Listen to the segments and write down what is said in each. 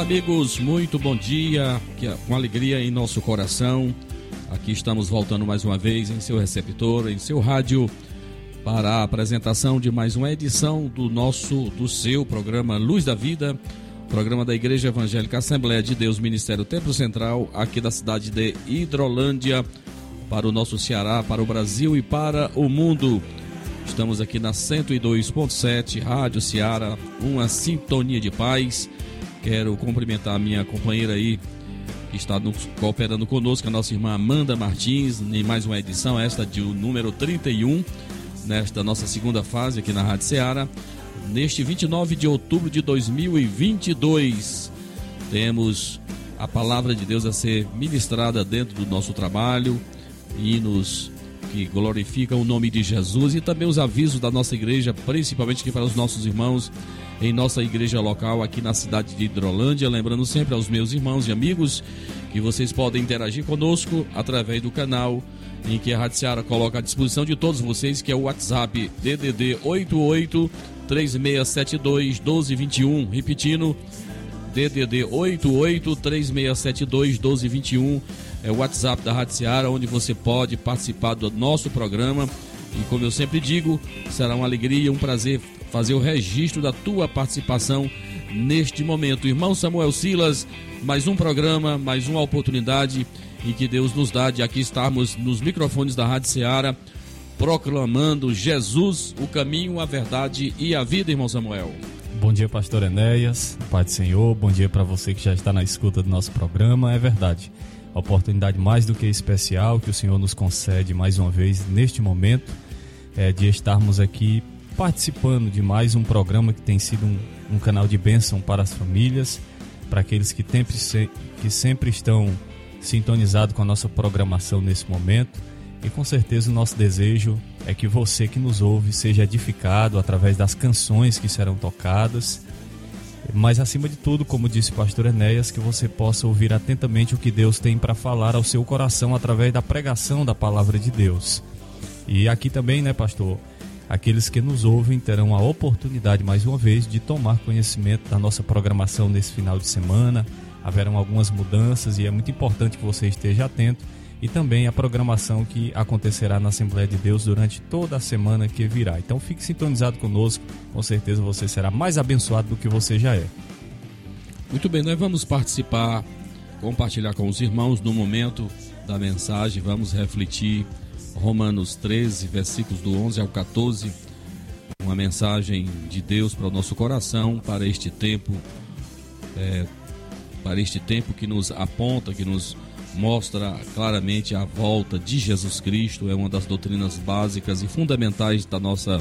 Olá, amigos, muito bom dia, com alegria em nosso coração. Aqui estamos voltando mais uma vez em seu receptor, em seu rádio, para a apresentação de mais uma edição do nosso, do seu programa Luz da Vida, programa da Igreja Evangélica Assembleia de Deus, Ministério Templo Central, aqui da cidade de Hidrolândia, para o nosso Ceará, para o Brasil e para o mundo. Estamos aqui na 102.7, Rádio Ceará, uma sintonia de paz Quero cumprimentar a minha companheira aí, que está no, cooperando conosco, a nossa irmã Amanda Martins, em mais uma edição, esta de número 31, nesta nossa segunda fase aqui na Rádio Ceará. Neste 29 de outubro de 2022, temos a palavra de Deus a ser ministrada dentro do nosso trabalho, hinos que glorificam o nome de Jesus e também os avisos da nossa igreja, principalmente aqui para os nossos irmãos em nossa igreja local aqui na cidade de Hidrolândia. Lembrando sempre aos meus irmãos e amigos que vocês podem interagir conosco através do canal em que a Rádio Seara coloca à disposição de todos vocês, que é o WhatsApp DDD 88 3672 1221. Repetindo, DDD 88 3672 1221 é o WhatsApp da Rádio Seara, onde você pode participar do nosso programa. E como eu sempre digo, será uma alegria, um prazer fazer o registro da tua participação neste momento. Irmão Samuel Silas, mais um programa, mais uma oportunidade e que Deus nos dá de aqui estarmos nos microfones da Rádio Ceará proclamando Jesus, o caminho, a verdade e a vida, irmão Samuel. Bom dia, pastor Enéas, Pai do Senhor, bom dia para você que já está na escuta do nosso programa. É verdade, oportunidade mais do que especial que o Senhor nos concede mais uma vez neste momento é de estarmos aqui participando de mais um programa que tem sido um, um canal de bênção para as famílias, para aqueles que, sempre, que sempre estão sintonizados com a nossa programação nesse momento. E com certeza o nosso desejo é que você que nos ouve seja edificado através das canções que serão tocadas. Mas acima de tudo, como disse o pastor Enéas, que você possa ouvir atentamente o que Deus tem para falar ao seu coração através da pregação da palavra de Deus. E aqui também, né, pastor, Aqueles que nos ouvem terão a oportunidade, mais uma vez, de tomar conhecimento da nossa programação nesse final de semana. Haverão algumas mudanças e é muito importante que você esteja atento. E também a programação que acontecerá na Assembleia de Deus durante toda a semana que virá. Então fique sintonizado conosco, com certeza você será mais abençoado do que você já é. Muito bem, nós vamos participar, compartilhar com os irmãos no momento da mensagem, vamos refletir Romanos 13, versículos do 11 ao 14, uma mensagem de Deus para o nosso coração, para este tempo, é, para este tempo que nos aponta, que nos mostra claramente a volta de Jesus Cristo, é uma das doutrinas básicas e fundamentais da nossa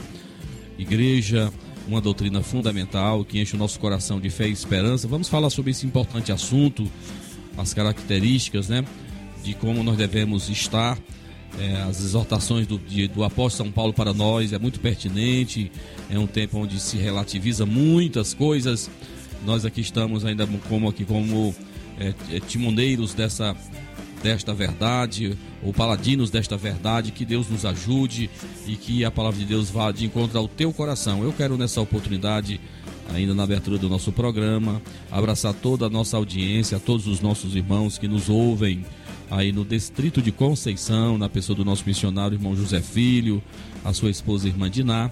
igreja, uma doutrina fundamental que enche o nosso coração de fé e esperança. Vamos falar sobre esse importante assunto, as características, né, de como nós devemos estar é, as exortações do, de, do apóstolo São Paulo para nós é muito pertinente, é um tempo onde se relativiza muitas coisas. Nós aqui estamos ainda como aqui como é, é, timoneiros dessa desta verdade, ou paladinos desta verdade, que Deus nos ajude e que a palavra de Deus vá de encontro ao teu coração. Eu quero nessa oportunidade, ainda na abertura do nosso programa, abraçar toda a nossa audiência, todos os nossos irmãos que nos ouvem aí no distrito de Conceição, na pessoa do nosso missionário irmão José Filho, a sua esposa irmã Diná,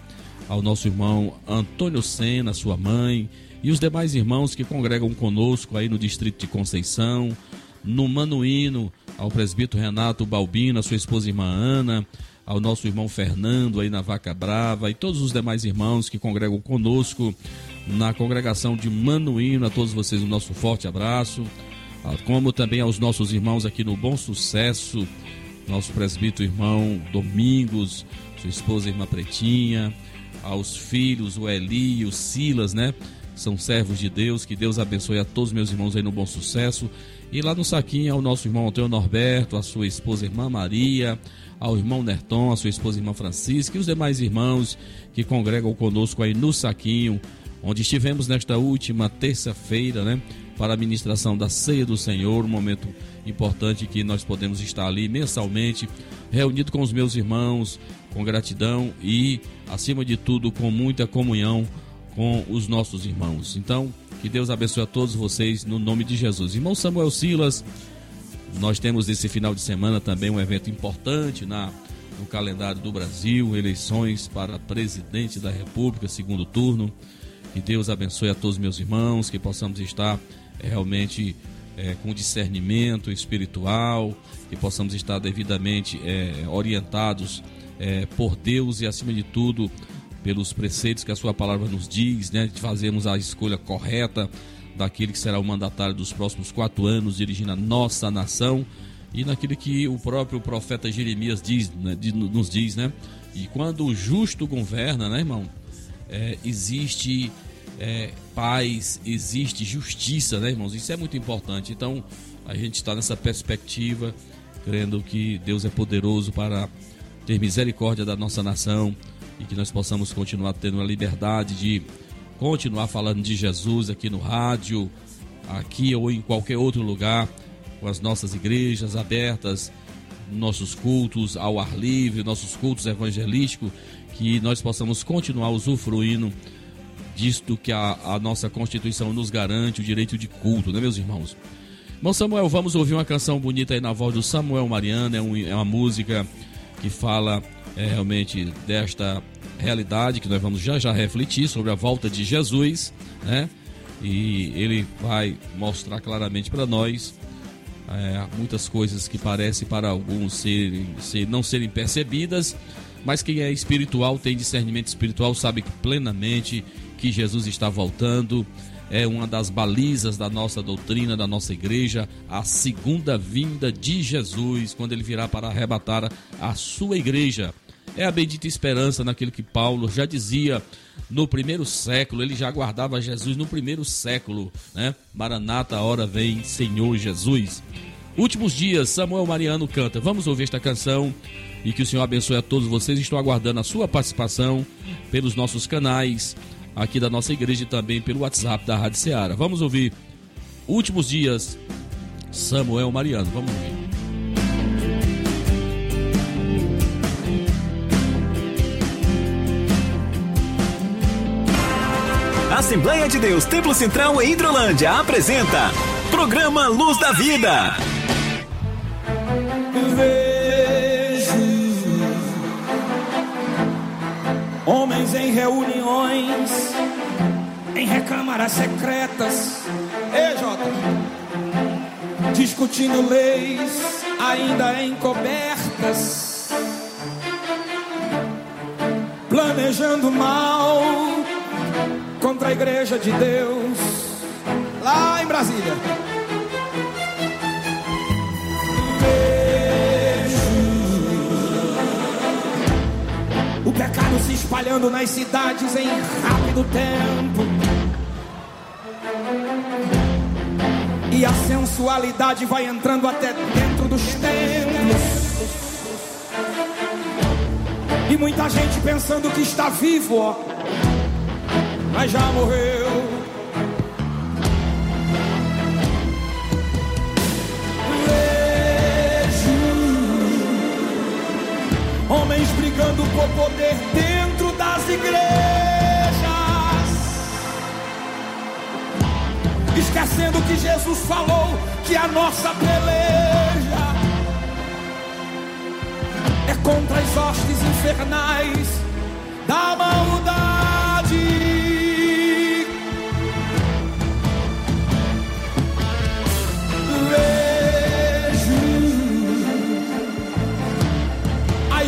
ao nosso irmão Antônio Sena, sua mãe, e os demais irmãos que congregam conosco aí no distrito de Conceição, no Manuíno, ao presbítero Renato Balbino, a sua esposa irmã Ana, ao nosso irmão Fernando aí na Vaca Brava e todos os demais irmãos que congregam conosco na congregação de Manuíno, a todos vocês um nosso forte abraço. Ah, como também aos nossos irmãos aqui no Bom Sucesso, nosso presbítero irmão Domingos, sua esposa irmã Pretinha, aos filhos, o Eli, o Silas, né? São servos de Deus, que Deus abençoe a todos meus irmãos aí no bom sucesso. E lá no saquinho ao nosso irmão Antônio Norberto, a sua esposa irmã Maria, ao irmão Nerton, a sua esposa irmã Francisca e os demais irmãos que congregam conosco aí no saquinho, onde estivemos nesta última terça-feira, né? Para a ministração da ceia do Senhor, um momento importante que nós podemos estar ali mensalmente, reunido com os meus irmãos, com gratidão e, acima de tudo, com muita comunhão com os nossos irmãos. Então, que Deus abençoe a todos vocês no nome de Jesus. Irmão Samuel Silas, nós temos esse final de semana também um evento importante na no calendário do Brasil, eleições para presidente da República, segundo turno. Que Deus abençoe a todos meus irmãos, que possamos estar é, realmente é, com discernimento espiritual, que possamos estar devidamente é, orientados por Deus e, acima de tudo, pelos preceitos que a Sua palavra nos diz, né, de fazermos a escolha correta daquele que será o mandatário dos próximos quatro anos, dirigindo a nossa nação e naquilo que o próprio profeta Jeremias diz, né, nos diz, né? E quando o justo governa, né, irmão, é, existe é, paz, existe justiça, né, irmãos? Isso é muito importante. Então, a gente está nessa perspectiva, crendo que Deus é poderoso para ter misericórdia da nossa nação e que nós possamos continuar tendo a liberdade de continuar falando de Jesus aqui no rádio, aqui ou em qualquer outro lugar, com as nossas igrejas abertas, nossos cultos ao ar livre, nossos cultos evangelísticos, que nós possamos continuar usufruindo disto que a, a nossa Constituição nos garante, o direito de culto, né, meus irmãos? Bom, Samuel, vamos ouvir uma canção bonita aí na voz do Samuel Mariano, é, um, é uma música que fala é, realmente desta realidade que nós vamos já já refletir sobre a volta de Jesus, né? E ele vai mostrar claramente para nós é, muitas coisas que parecem para alguns serem, ser, não serem percebidas, mas quem é espiritual, tem discernimento espiritual, sabe plenamente que Jesus está voltando. É uma das balizas da nossa doutrina, da nossa igreja, a segunda vinda de Jesus, quando ele virá para arrebatar a sua igreja. É a bendita esperança naquilo que Paulo já dizia no primeiro século, ele já guardava Jesus no primeiro século, né? Maranata, hora vem, Senhor Jesus. Últimos dias, Samuel Mariano canta. Vamos ouvir esta canção e que o Senhor abençoe a todos vocês. Estou aguardando a sua participação pelos nossos canais aqui da nossa igreja e também pelo WhatsApp da Rádio Ceará. Vamos ouvir Últimos Dias, Samuel Mariano. Vamos ouvir. Assembleia de Deus Templo Central em Hidrolândia apresenta Programa Luz da Vida. Homens em reuniões, em recâmaras secretas, EJ, discutindo leis ainda encobertas, planejando mal contra a igreja de Deus, lá em Brasília. Pecado se espalhando nas cidades em rápido tempo. E a sensualidade vai entrando até dentro dos templos. E muita gente pensando que está vivo, ó, mas já morreu. Brigando por poder dentro das igrejas, esquecendo que Jesus falou que a nossa peleja é contra as hostes infernais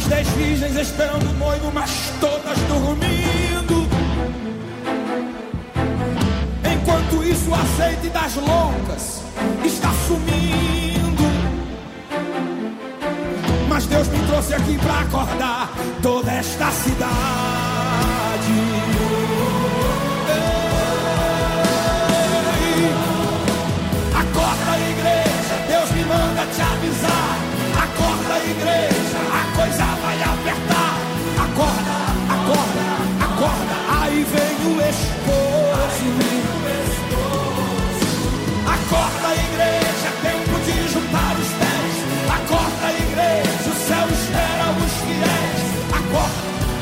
dez virgens esperando o noivo, mas todas dormindo. Enquanto isso, o azeite das loucas está sumindo. trouxe aqui pra acordar toda esta cidade. Acorda, igreja, Deus me manda te avisar. Acorda, igreja, a coisa vai apertar. Acorda, acorda, acorda. Aí vem o esposo. Acorda, igreja, é tempo de juntar os pés. Acorda, igreja, o céu espera os fiéis. Acorda,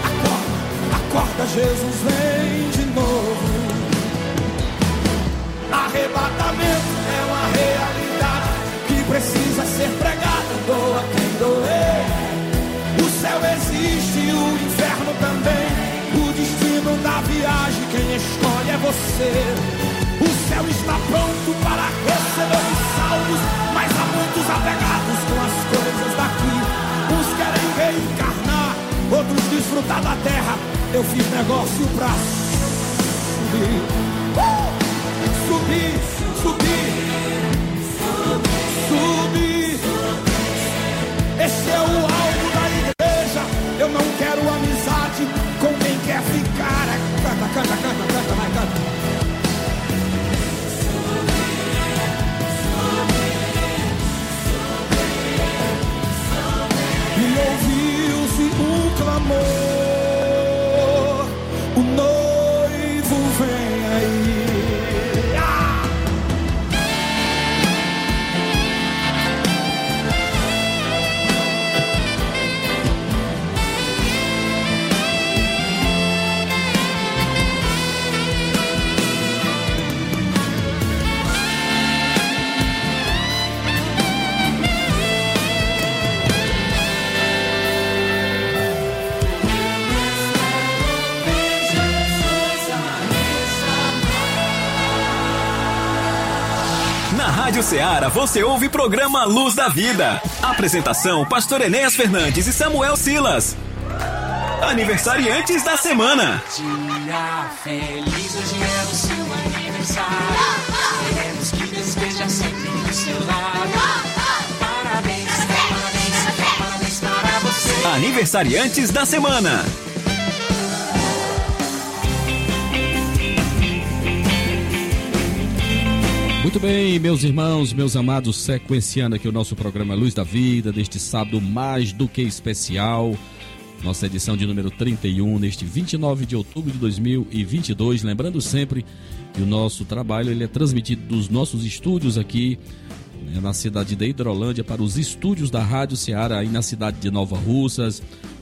acorda, acorda, Jesus vem de novo. Arrebatamento é uma realidade que precisa ser pregada. Existe o inferno também. O destino da viagem, quem escolhe é você. O céu está pronto para receber os salvos, mas há muitos apegados com as coisas daqui. Uns querem reencarnar, outros desfrutar da terra. Eu fiz negócio pra subir. Uh! Subir, subir, subir. Esse é o alvo da. Eu não quero amizade com quem quer ficar. Canta, canta, canta, canta, vai, canta. E ouviu-se um clamor: Ceará você ouve programa Luz da Vida. Apresentação: Pastor Enéas Fernandes e Samuel Silas. Aniversariantes da semana. Dia feliz, hoje é o seu aniversário. Queremos que esteja sempre do seu lado. Parabéns, parabéns, parabéns para você. Aniversariantes da semana. Muito bem, meus irmãos, meus amados, sequenciando aqui o nosso programa Luz da Vida, deste sábado mais do que especial, nossa edição de número 31, neste 29 de outubro de 2022. Lembrando sempre que o nosso trabalho ele é transmitido dos nossos estúdios aqui né, na cidade de Hidrolândia para os estúdios da Rádio Ceará aí na cidade de Nova Russas.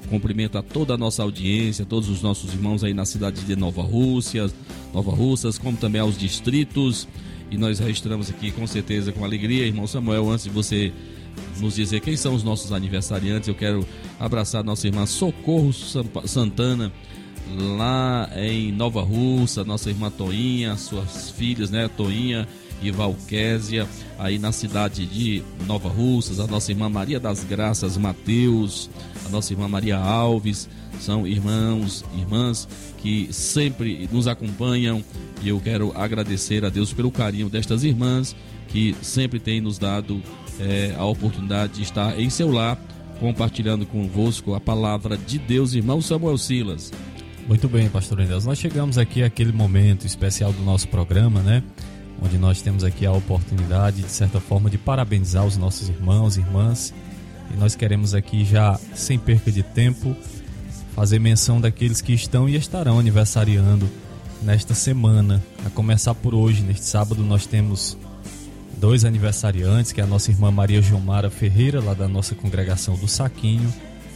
Cumprimento a toda a nossa audiência, todos os nossos irmãos aí na cidade de Nova Rússia, Nova Russas, como também aos distritos. E nós registramos aqui com certeza com alegria, irmão Samuel, antes de você nos dizer quem são os nossos aniversariantes, eu quero abraçar nossa irmã Socorro Santana, lá em Nova Russa, nossa irmã Toinha, suas filhas, né, Toinha e Valquésia, aí na cidade de Nova Russas, a nossa irmã Maria das Graças Mateus, a nossa irmã Maria Alves, são irmãos, irmãs que sempre nos acompanham e eu quero agradecer a Deus pelo carinho destas irmãs que sempre têm nos dado eh, a oportunidade de estar em seu lar compartilhando convosco a palavra de Deus, irmão Samuel Silas. Muito bem, pastor Enéas. Nós chegamos aqui àquele momento especial do nosso programa, né? Onde nós temos aqui a oportunidade, de certa forma, de parabenizar os nossos irmãos e irmãs. E nós queremos aqui já, sem perca de tempo, fazer menção daqueles que estão e estarão aniversariando nesta semana. A começar por hoje, neste sábado, nós temos dois aniversariantes, que é a nossa irmã Maria Gilmara Ferreira, lá da nossa congregação do Saquinho,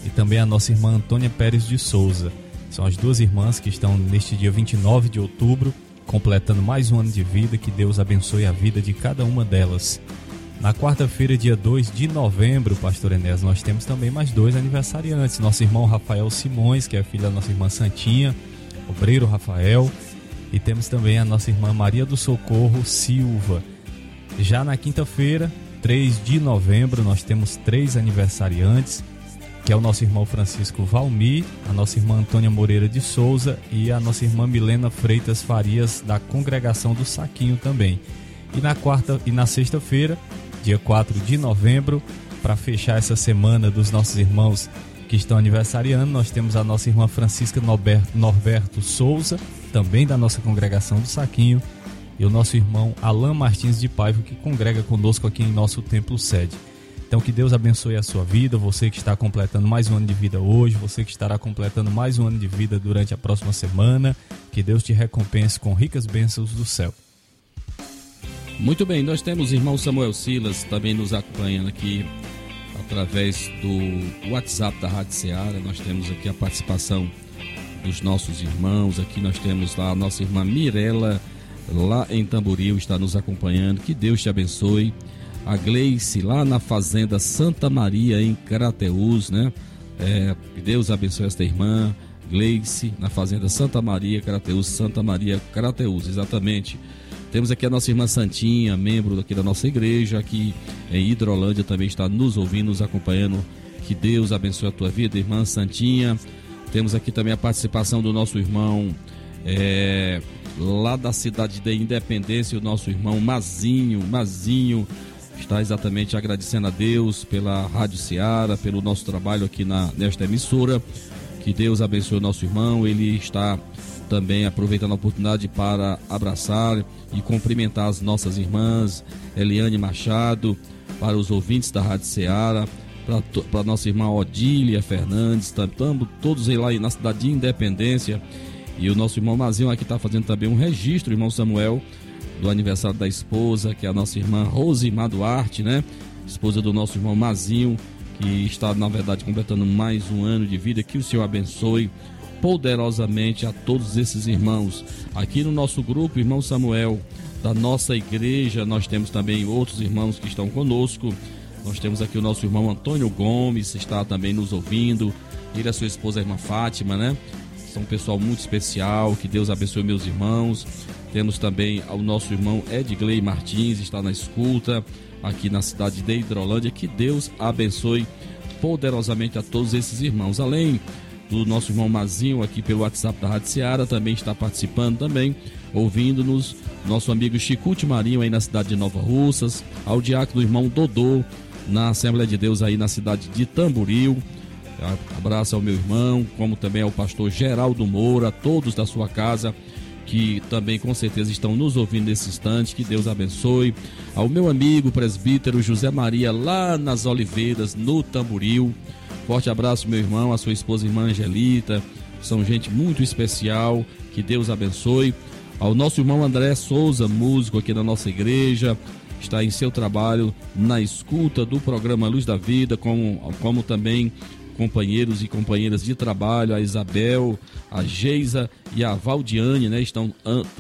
e também a nossa irmã Antônia Pérez de Souza. São as duas irmãs que estão neste dia 29 de outubro, completando mais um ano de vida. Que Deus abençoe a vida de cada uma delas. Na quarta-feira, dia 2 de novembro, Pastor Enéas, nós temos também mais dois aniversariantes. Nosso irmão Rafael Simões, que é filho da nossa irmã Santinha, obreiro Rafael. E temos também a nossa irmã Maria do Socorro Silva. Já na quinta-feira, 3 de novembro, nós temos três aniversariantes, que é o nosso irmão Francisco Valmir, a nossa irmã Antônia Moreira de Souza e a nossa irmã Milena Freitas Farias, da congregação do Saquinho também. E na quarta e na sexta-feira, dia 4 de novembro, para fechar essa semana dos nossos irmãos que estão aniversariando. Nós temos a nossa irmã Francisca Norberto, Norberto Souza, também da nossa congregação do Saquinho, e o nosso irmão Alain Martins de Paiva, que congrega conosco aqui em nosso templo sede. Então que Deus abençoe a sua vida, você que está completando mais um ano de vida hoje, você que estará completando mais um ano de vida durante a próxima semana, que Deus te recompense com ricas bênçãos do céu. Muito bem, nós temos o irmão Samuel Silas também nos acompanhando aqui através do WhatsApp da Rádio Ceará. Nós temos aqui a participação dos nossos irmãos. Aqui nós temos lá a nossa irmã Mirela, lá em Tamboril, está nos acompanhando. Que Deus te abençoe. A Gleice, lá na Fazenda Santa Maria, em Carateus, né? É, que Deus abençoe esta irmã. Gleice, na Fazenda Santa Maria, Carateus, Santa Maria, Carateus, exatamente. Temos aqui a nossa irmã Santinha, membro aqui da nossa igreja, aqui em Hidrolândia, também está nos ouvindo, nos acompanhando. Que Deus abençoe a tua vida, irmã Santinha. Temos aqui também a participação do nosso irmão é, lá da cidade de Independência, o nosso irmão Mazinho. Mazinho está exatamente agradecendo a Deus pela Rádio Ceará, pelo nosso trabalho aqui na, nesta emissora. Que Deus abençoe o nosso irmão. Ele está também aproveitando a oportunidade para abraçar e cumprimentar as nossas irmãs, Eliane Machado, para os ouvintes da Rádio Ceará, para nossa irmã Odília Fernandes, estamos todos aí lá na cidade de Independência. E o nosso irmão Mazinho aqui está fazendo também um registro, irmão Samuel, do aniversário da esposa, que é a nossa irmã Rosimar Duarte, né? Esposa do nosso irmão Mazinho, que está, na verdade, completando mais um ano de vida. Que o Senhor abençoe poderosamente a todos esses irmãos. Aqui no nosso grupo, irmão Samuel, da nossa igreja, nós temos também outros irmãos que estão conosco. Nós temos aqui o nosso irmão Antônio Gomes, está também nos ouvindo. Ele e a sua esposa, a irmã Fátima, né? São um pessoal muito especial. Que Deus abençoe meus irmãos. Temos também o nosso irmão Edgley Martins, está na escuta aqui na cidade de Hidrolândia. Que Deus abençoe poderosamente a todos esses irmãos. Além do nosso irmão Mazinho aqui pelo WhatsApp da Rádio Seara, também está participando também, ouvindo-nos. Nosso amigo Chicute Marinho aí na cidade de Nova Russas, ao diácono do irmão Dodô, na Assembleia de Deus aí na cidade de Tamboril. Abraço ao meu irmão, como também ao pastor Geraldo Moura, todos da sua casa que também com certeza estão nos ouvindo nesse instante. Que Deus abençoe. Ao meu amigo presbítero José Maria, lá nas Oliveiras, no Tamboril. Forte abraço, meu irmão, a sua esposa irmã Angelita. São gente muito especial. Que Deus abençoe. Ao nosso irmão André Souza, músico aqui da nossa igreja, está em seu trabalho na escuta do programa Luz da Vida, como, como também companheiros e companheiras de trabalho, a Isabel, a Geisa e a Valdiane, né? Estão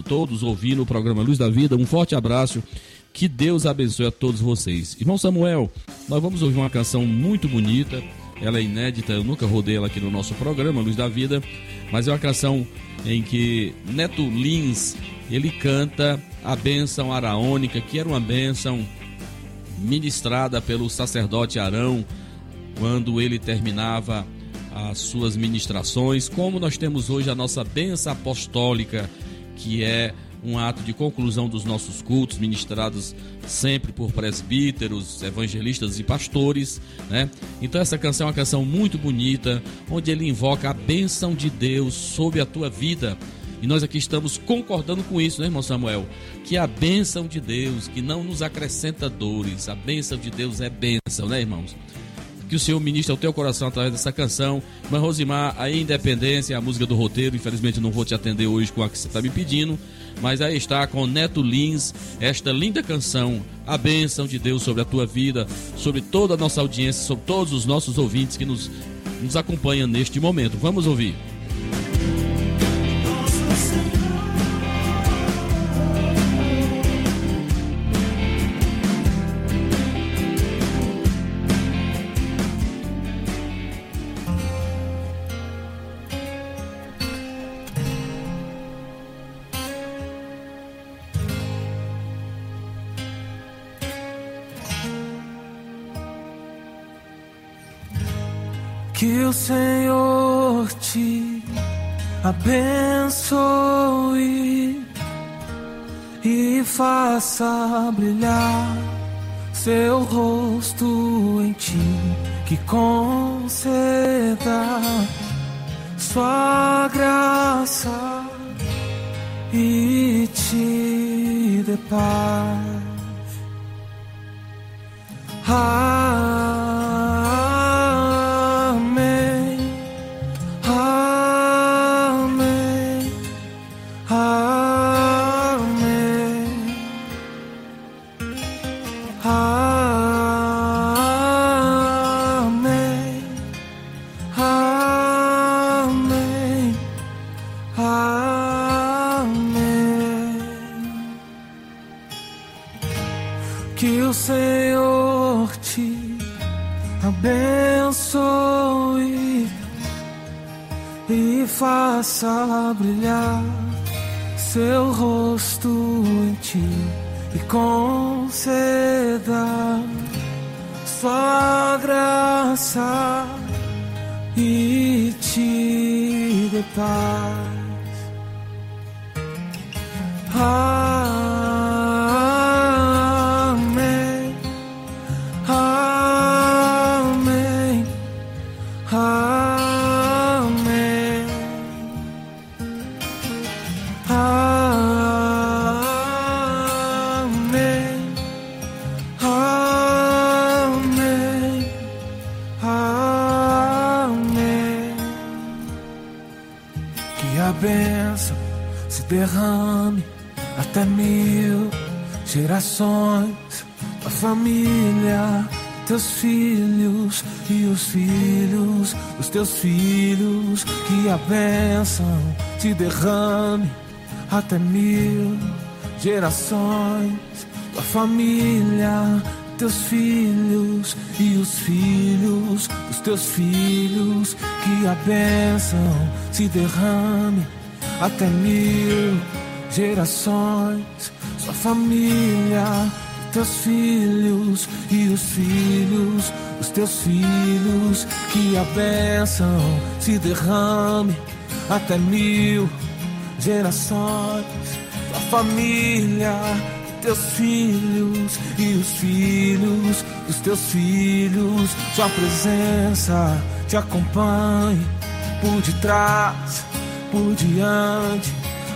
todos ouvindo o programa Luz da Vida. Um forte abraço. Que Deus abençoe a todos vocês. Irmão Samuel, nós vamos ouvir uma canção muito bonita ela é inédita, eu nunca rodei ela aqui no nosso programa, Luz da Vida, mas é uma canção em que Neto Lins, ele canta a bênção araônica, que era uma bênção ministrada pelo sacerdote Arão quando ele terminava as suas ministrações, como nós temos hoje a nossa bênção apostólica, que é um ato de conclusão dos nossos cultos, ministrados sempre por presbíteros, evangelistas e pastores, né? Então essa canção é uma canção muito bonita, onde ele invoca a bênção de Deus sobre a tua vida. E nós aqui estamos concordando com isso, né, irmão Samuel? Que a bênção de Deus, que não nos acrescenta dores, a bênção de Deus é bênção, né, irmãos? Que o Senhor ministre ao teu coração através dessa canção. Mas Rosimar, a Independência, a música do roteiro, infelizmente não vou te atender hoje com a que você está me pedindo, mas aí está com Neto Lins, esta linda canção, a bênção de Deus sobre a tua vida, sobre toda a nossa audiência, sobre todos os nossos ouvintes que nos, nos acompanham neste momento. Vamos ouvir. Que o Senhor te abençoe e faça brilhar seu rosto em ti. que conceda sua graça e te dê paz. Amém. Faça brilhar seu rosto em ti e conceda sua graça e te dê paz. Amém. Derrame até mil gerações, a família, teus filhos e os filhos dos teus filhos. Que a bênção se derrame até mil gerações, tua família, teus filhos e os filhos dos teus filhos. Que a bênção se derrame até mil gerações, sua família, teus filhos e os filhos dos teus filhos. Que a bênção se derrame até mil gerações, tua família, teus filhos e os filhos dos teus filhos. Sua presença te acompanhe por detrás, por diante,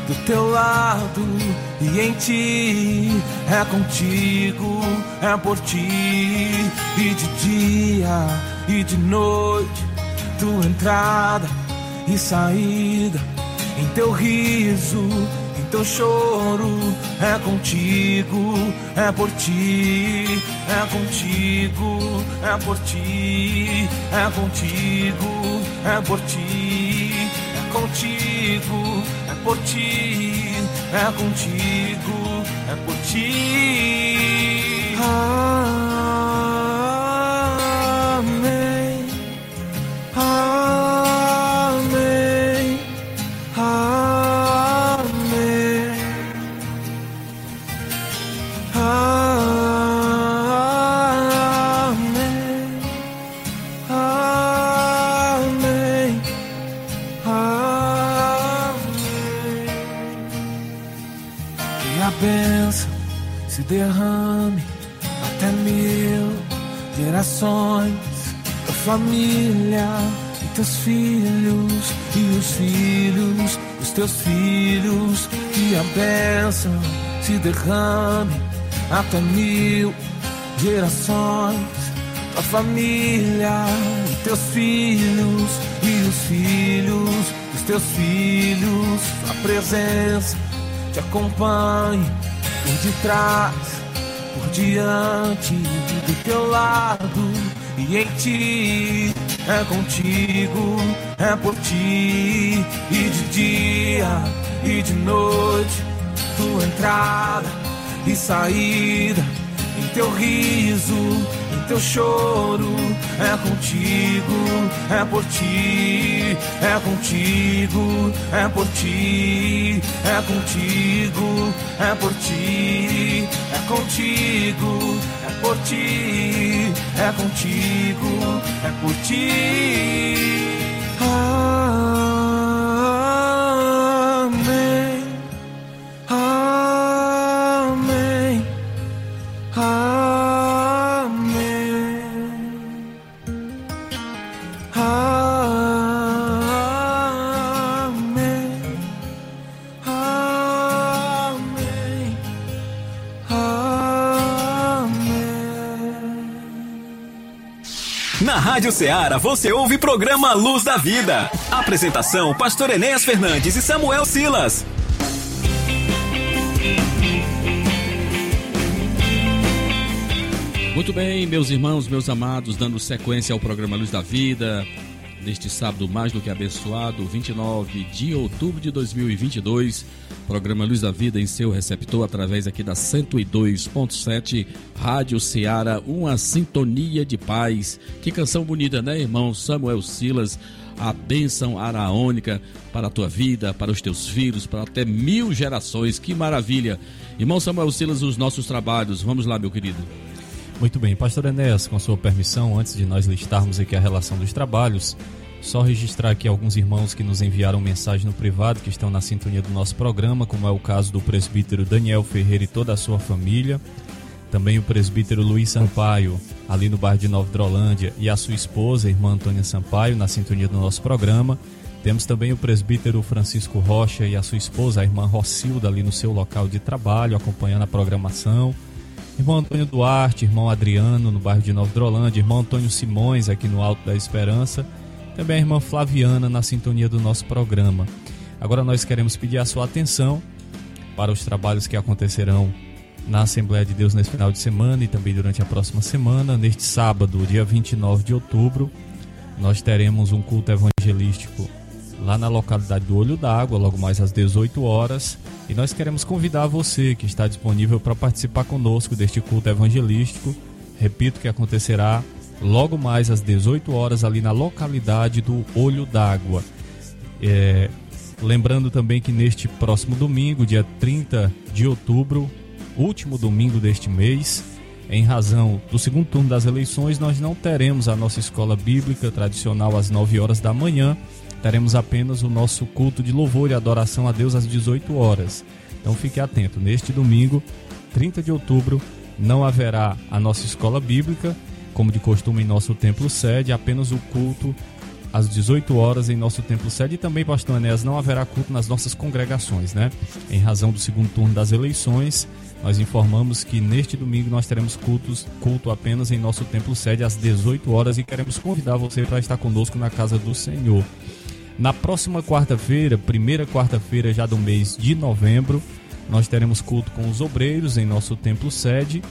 do teu lado e em ti. É contigo, é por ti, e de dia e de noite, tua entrada e saída. Em teu riso, em teu choro, é contigo, é por ti, é contigo, é por ti, é contigo, é por ti, contigo, é por ti, é contigo, é por ti. Amém. Amém. Teus filhos e os filhos dos teus filhos. Que a bênção se derrame até mil gerações, tua família teus filhos e os filhos dos teus filhos. A presença te acompanhe por detrás, por diante, do teu lado e em ti. É contigo, é por ti, e de dia e de noite, tua entrada e saída, em teu riso, em teu choro, é contigo, é por ti, é contigo, é por ti, é contigo, é por ti, é contigo, é por ti, é contigo, é por ti. Rádio Ceará você ouve programa Luz da Vida. Apresentação: Pastor Enéas Fernandes e Samuel Silas. Muito bem, meus irmãos, meus amados, dando sequência ao programa Luz da Vida, neste sábado mais do que abençoado, 29 de outubro de 2022, programa Luz da Vida em seu receptor através aqui da 102.7 Rádio Ceará, uma sintonia de paz. Que canção bonita, né, irmão Samuel Silas? A bênção araônica para a tua vida, para os teus filhos, para até mil gerações. Que maravilha! Irmão Samuel Silas, os nossos trabalhos. Vamos lá, meu querido. Muito bem, Pastor Enéas, com sua permissão, antes de nós listarmos aqui a relação dos trabalhos, só registrar aqui alguns irmãos que nos enviaram mensagem no privado, que estão na sintonia do nosso programa, como é o caso do presbítero Daniel Ferreira e toda a sua família, também o presbítero Luiz Sampaio, ali no bairro de Nova Drolândia, e a sua esposa, a irmã Antônia Sampaio, na sintonia do nosso programa. Temos também o presbítero Francisco Rocha e a sua esposa, a irmã Rocilda, ali no seu local de trabalho, acompanhando a programação. Irmão Antônio Duarte, irmão Adriano, no bairro de Nova Drolândia, irmão Antônio Simões, aqui no Alto da Esperança, também a irmã Flaviana, na sintonia do nosso programa. Agora nós queremos pedir a sua atenção para os trabalhos que acontecerão na Assembleia de Deus nesse final de semana e também durante a próxima semana. Neste sábado, dia 29 de outubro, nós teremos um culto evangelístico lá na localidade do Olho d'Água, logo mais às 18 horas. E nós queremos convidar você que está disponível para participar conosco deste culto evangelístico. Repito que acontecerá logo mais às 18 horas ali na localidade do Olho d'Água. É, lembrando também que neste próximo domingo, dia 30 de outubro, último domingo deste mês, em razão do segundo turno das eleições, nós não teremos a nossa escola bíblica tradicional às 9 horas da manhã, teremos apenas o nosso culto de louvor e adoração a Deus às 18 horas. Então fique atento, neste domingo, 30 de outubro, não haverá a nossa escola bíblica, como de costume em nosso templo sede, apenas o culto às 18 horas em nosso templo sede e também, pastor Enéas, não haverá culto nas nossas congregações, né? Em razão do segundo turno das eleições, nós informamos que neste domingo nós teremos cultos, culto apenas em nosso templo sede às 18 horas e queremos convidar você para estar conosco na casa do Senhor. Na próxima quarta-feira, primeira quarta-feira já do mês de novembro, nós teremos culto com os obreiros em nosso templo sede.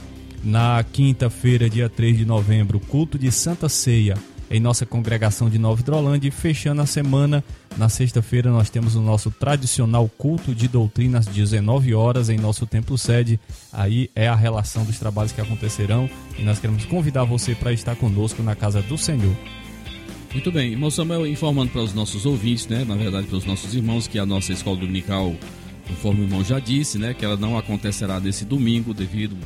Na quinta-feira, dia 3 de novembro, culto de Santa Ceia em nossa congregação de Nova Hidrolândia. E fechando a semana, na sexta-feira, nós temos o nosso tradicional culto de doutrina às 19 horas em nosso templo sede. Aí é a relação dos trabalhos que acontecerão e nós queremos convidar você para estar conosco na casa do Senhor. Muito bem, irmão Samuel, informando para os nossos ouvintes, né, na verdade para os nossos irmãos, que a nossa escola dominical, conforme o irmão já disse, né, que ela não acontecerá nesse domingo devido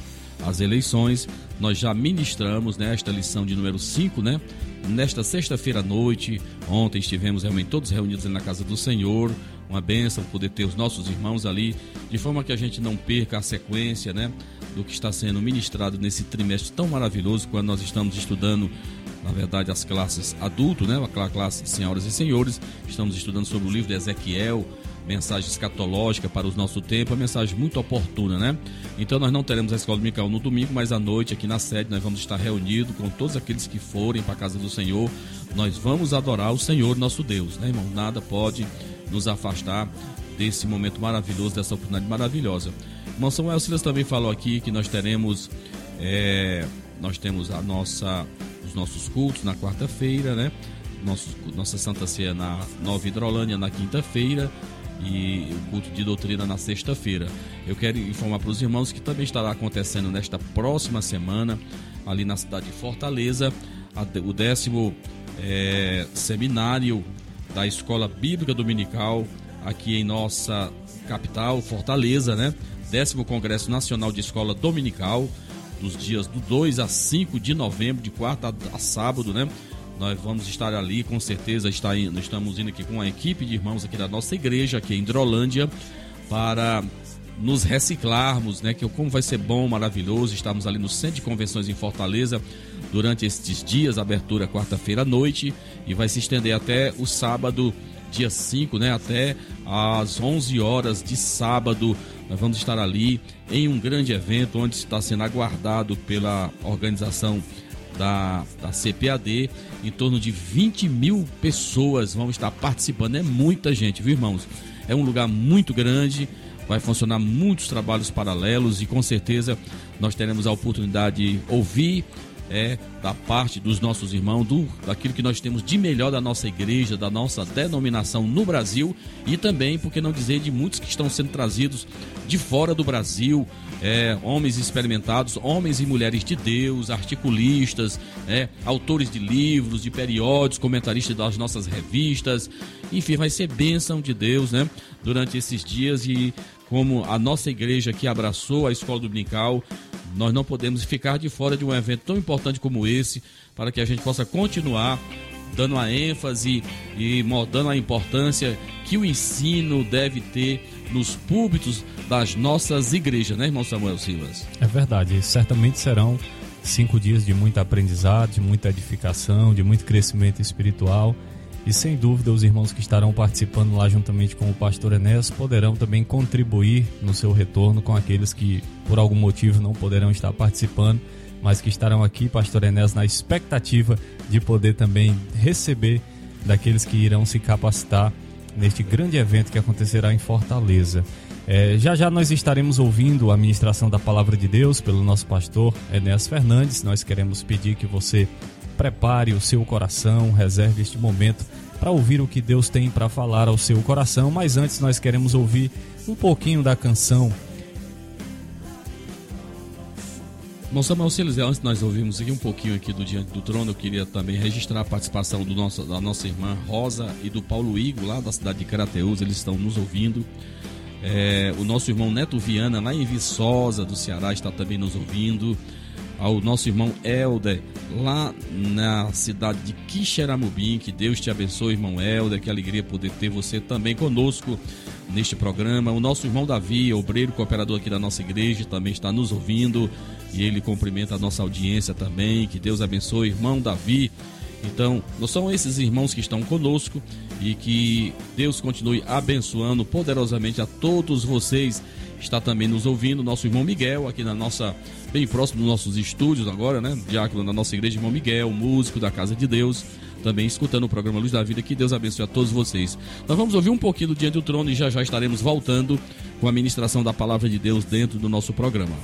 às eleições. Nós já ministramos né, esta lição de número 5, né? Nesta sexta-feira à noite, ontem estivemos realmente todos reunidos na casa do Senhor, uma bênção poder ter os nossos irmãos ali, de forma que a gente não perca a sequência, né? Do que está sendo ministrado nesse trimestre tão maravilhoso, quando nós estamos estudando na verdade, as classes adulto, né? A classe senhoras e senhores. Estamos estudando sobre o livro de Ezequiel, mensagem escatológica para o nosso tempo, uma mensagem muito oportuna, né? Então nós não teremos a escola dominical no domingo, mas à noite aqui na sede nós vamos estar reunidos com todos aqueles que forem para a casa do Senhor. Nós vamos adorar o Senhor nosso Deus, né, irmão? Nada pode nos afastar desse momento maravilhoso, dessa oportunidade maravilhosa. Irmão Samuel Silas também falou aqui que nós teremos é, nós temos a nossa os nossos cultos na quarta-feira, né? Nosso, nossa Santa Ceia na Nova Hidrolândia na quinta-feira e o culto de doutrina na sexta-feira. Eu quero informar para os irmãos que também estará acontecendo nesta próxima semana, ali na cidade de Fortaleza, o décimo é, seminário da Escola Bíblica Dominical, aqui em nossa capital, Fortaleza, né? Décimo Congresso Nacional de Escola Dominical dos dias do 2 a 5 de novembro, de quarta a sábado, né? Nós vamos estar ali, com certeza está indo, estamos indo aqui com a equipe de irmãos aqui da nossa igreja, aqui em Drolândia, para nos reciclarmos, né? Que como vai ser bom, maravilhoso. Estamos ali no Centro de Convenções em Fortaleza durante estes dias, abertura quarta-feira à noite e vai se estender até o sábado, dia 5, né? Até às 11 horas de sábado nós vamos estar ali em um grande evento onde está sendo aguardado pela organização da, da CPAD. Em torno de 20 mil pessoas vão estar participando. É muita gente, viu, irmãos? É um lugar muito grande vai funcionar muitos trabalhos paralelos e com certeza nós teremos a oportunidade de ouvir é, da parte dos nossos irmãos, do, daquilo que nós temos de melhor da nossa igreja, da nossa denominação no Brasil. E também, por que não dizer, de muitos que estão sendo trazidos de fora do Brasil, é, homens experimentados, homens e mulheres de Deus, articulistas, é, autores de livros, de periódicos, comentaristas das nossas revistas, enfim, vai ser bênção de Deus, né? Durante esses dias. E como a nossa igreja que abraçou a escola dominical, nós não podemos ficar de fora de um evento tão importante como esse, para que a gente possa continuar dando a ênfase e dando a importância que o ensino deve ter nos púlpitos das nossas igrejas, né, irmão Samuel Silas? É verdade, certamente serão cinco dias de muito aprendizado, de muita edificação, de muito crescimento espiritual e sem dúvida, os irmãos que estarão participando lá juntamente com o pastor Enéas poderão também contribuir no seu retorno com aqueles que por algum motivo não poderão estar participando, mas que estarão aqui, pastor Enéas, na expectativa de poder também receber daqueles que irão se capacitar neste grande evento que acontecerá em Fortaleza. É, já já nós estaremos ouvindo a ministração da palavra de Deus pelo nosso pastor Enéas Fernandes. Nós queremos pedir que você prepare o seu coração, reserve este momento para ouvir o que Deus tem para falar ao seu coração, mas antes nós queremos ouvir um pouquinho da canção. Bom, Samuel Silas, antes nós ouvimos aqui um pouquinho aqui do Diante do Trono, eu queria também registrar a participação do nosso, da nossa irmã Rosa e do Paulo Igo, lá da cidade de Carateus, eles estão nos ouvindo. É, o nosso irmão Neto Viana, lá em Viçosa, do Ceará, está também nos ouvindo ao nosso irmão Helder, lá na cidade de Quixeramobim. Que Deus te abençoe, irmão Helder. Que alegria poder ter você também conosco neste programa. O nosso irmão Davi, obreiro cooperador aqui da nossa igreja, também está nos ouvindo e ele cumprimenta a nossa audiência também. Que Deus abençoe, irmão Davi. Então, são esses irmãos que estão conosco e que Deus continue abençoando poderosamente a todos vocês. Está também nos ouvindo nosso irmão Miguel aqui na nossa bem próximo dos nossos estúdios agora, né? Diácono da nossa igreja, irmão Miguel, músico da Casa de Deus, também escutando o programa Luz da Vida. Que Deus abençoe a todos vocês. Nós vamos ouvir um pouquinho do Diante do Trono e já já estaremos voltando com a ministração da Palavra de Deus dentro do nosso programa.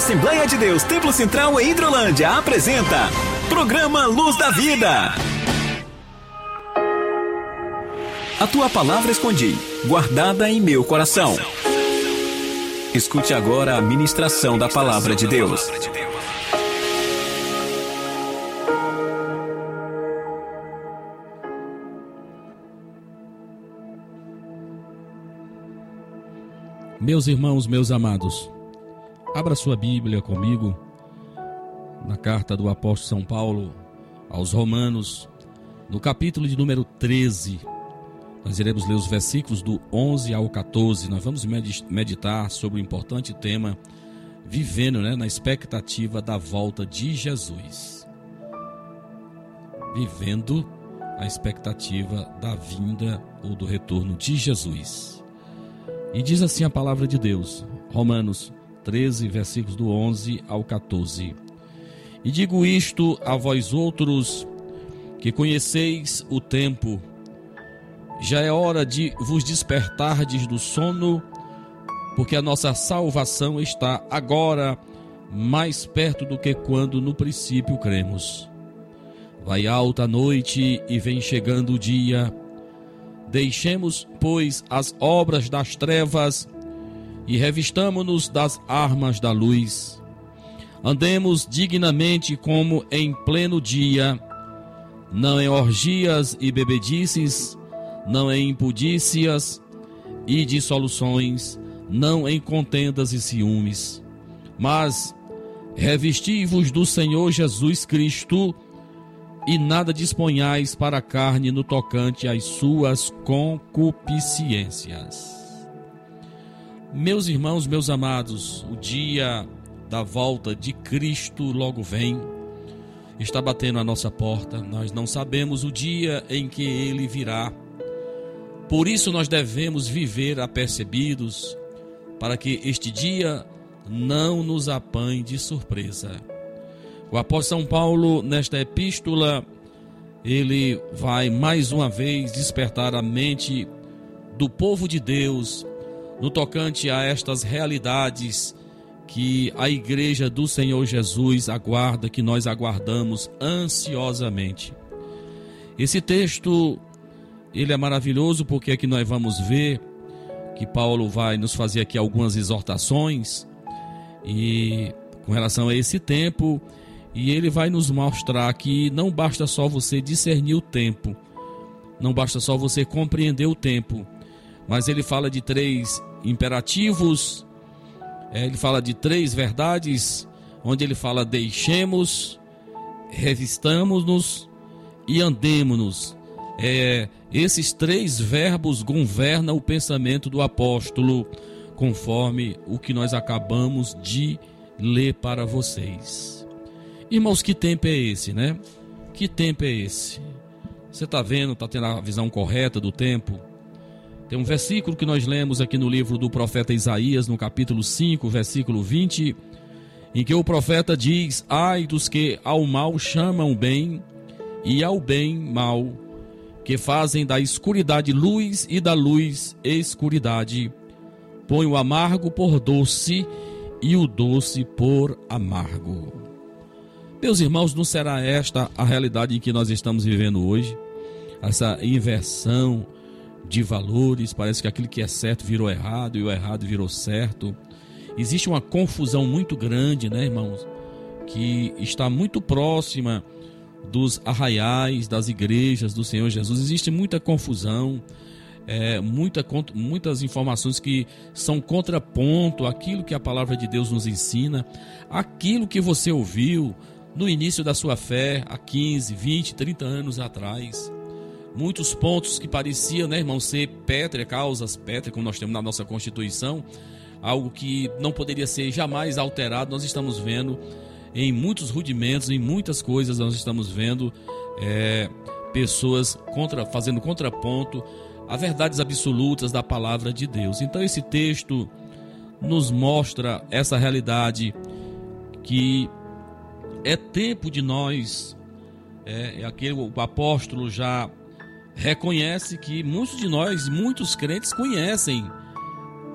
Assembleia de Deus Templo Central em Hidrolândia apresenta Programa Luz da Vida. A tua palavra escondi, guardada em meu coração. Escute agora a ministração da palavra de Deus. Meus irmãos, meus amados, abra sua Bíblia comigo na carta do apóstolo São Paulo aos Romanos, no capítulo de número 13. Nós iremos ler os versículos do 11 ao 14. Nós vamos meditar sobre o importante tema vivendo né, na expectativa da volta de Jesus. Vivendo a expectativa da vinda ou do retorno de Jesus. E diz assim a palavra de Deus, Romanos 13, versículos do 11 ao 14. E digo isto a vós outros, que conheceis o tempo, já é hora de vos despertardes do sono, porque a nossa salvação está agora mais perto do que quando no princípio cremos. Vai alta a noite e vem chegando o dia, Deixemos, pois, as obras das trevas e revistamo-nos das armas da luz. Andemos dignamente como em pleno dia, não em orgias e bebedices, não em impudícias e dissoluções, não em contendas e ciúmes, mas revesti-vos do Senhor Jesus Cristo e nada disponhais para a carne no tocante às suas concupiscências. Meus irmãos, meus amados, o dia da volta de Cristo logo vem, está batendo a nossa porta, nós não sabemos o dia em que ele virá. Por isso nós devemos viver apercebidos, para que este dia não nos apanhe de surpresa. O apóstolo São Paulo, nesta epístola, ele vai mais uma vez despertar a mente do povo de Deus no tocante a estas realidades que a igreja do Senhor Jesus aguarda, que nós aguardamos ansiosamente. Esse texto ele é maravilhoso porque aqui nós vamos ver que Paulo vai nos fazer aqui algumas exortações e com relação a esse tempo e ele vai nos mostrar que não basta só você discernir o tempo, não basta só você compreender o tempo, mas ele fala de três imperativos, é, ele fala de três verdades, onde ele fala deixemos, revistamos-nos e andemos-nos. É, esses três verbos governam o pensamento do apóstolo, conforme o que nós acabamos de ler para vocês. Irmãos, que tempo é esse, né? Que tempo é esse? Você está vendo, está tendo a visão correta do tempo? Tem um versículo que nós lemos aqui no livro do profeta Isaías, no capítulo 5, versículo 20, em que o profeta diz: Ai dos que ao mal chamam bem e ao bem mal, que fazem da escuridade luz e da luz escuridade, põe o amargo por doce e o doce por amargo. Meus irmãos, não será esta a realidade em que nós estamos vivendo hoje? Essa inversão de valores, parece que aquilo que é certo virou errado e o errado virou certo. Existe uma confusão muito grande, né, irmãos? Que está muito próxima dos arraiais, das igrejas do Senhor Jesus. Existe muita confusão, é, muita, muitas informações que são contraponto àquilo que a palavra de Deus nos ensina, aquilo que você ouviu, no início da sua fé, há 15, 20, 30 anos atrás. Muitos pontos que pareciam, né, irmão, ser pétrea, causas pétreas, como nós temos na nossa Constituição, algo que não poderia ser jamais alterado, nós estamos vendo em muitos rudimentos, em muitas coisas, nós estamos vendo é, pessoas contra, fazendo contraponto a verdades absolutas da palavra de Deus. Então, esse texto nos mostra essa realidade que é tempo de nós, é, é aquele o apóstolo já reconhece que muitos de nós, muitos crentes conhecem,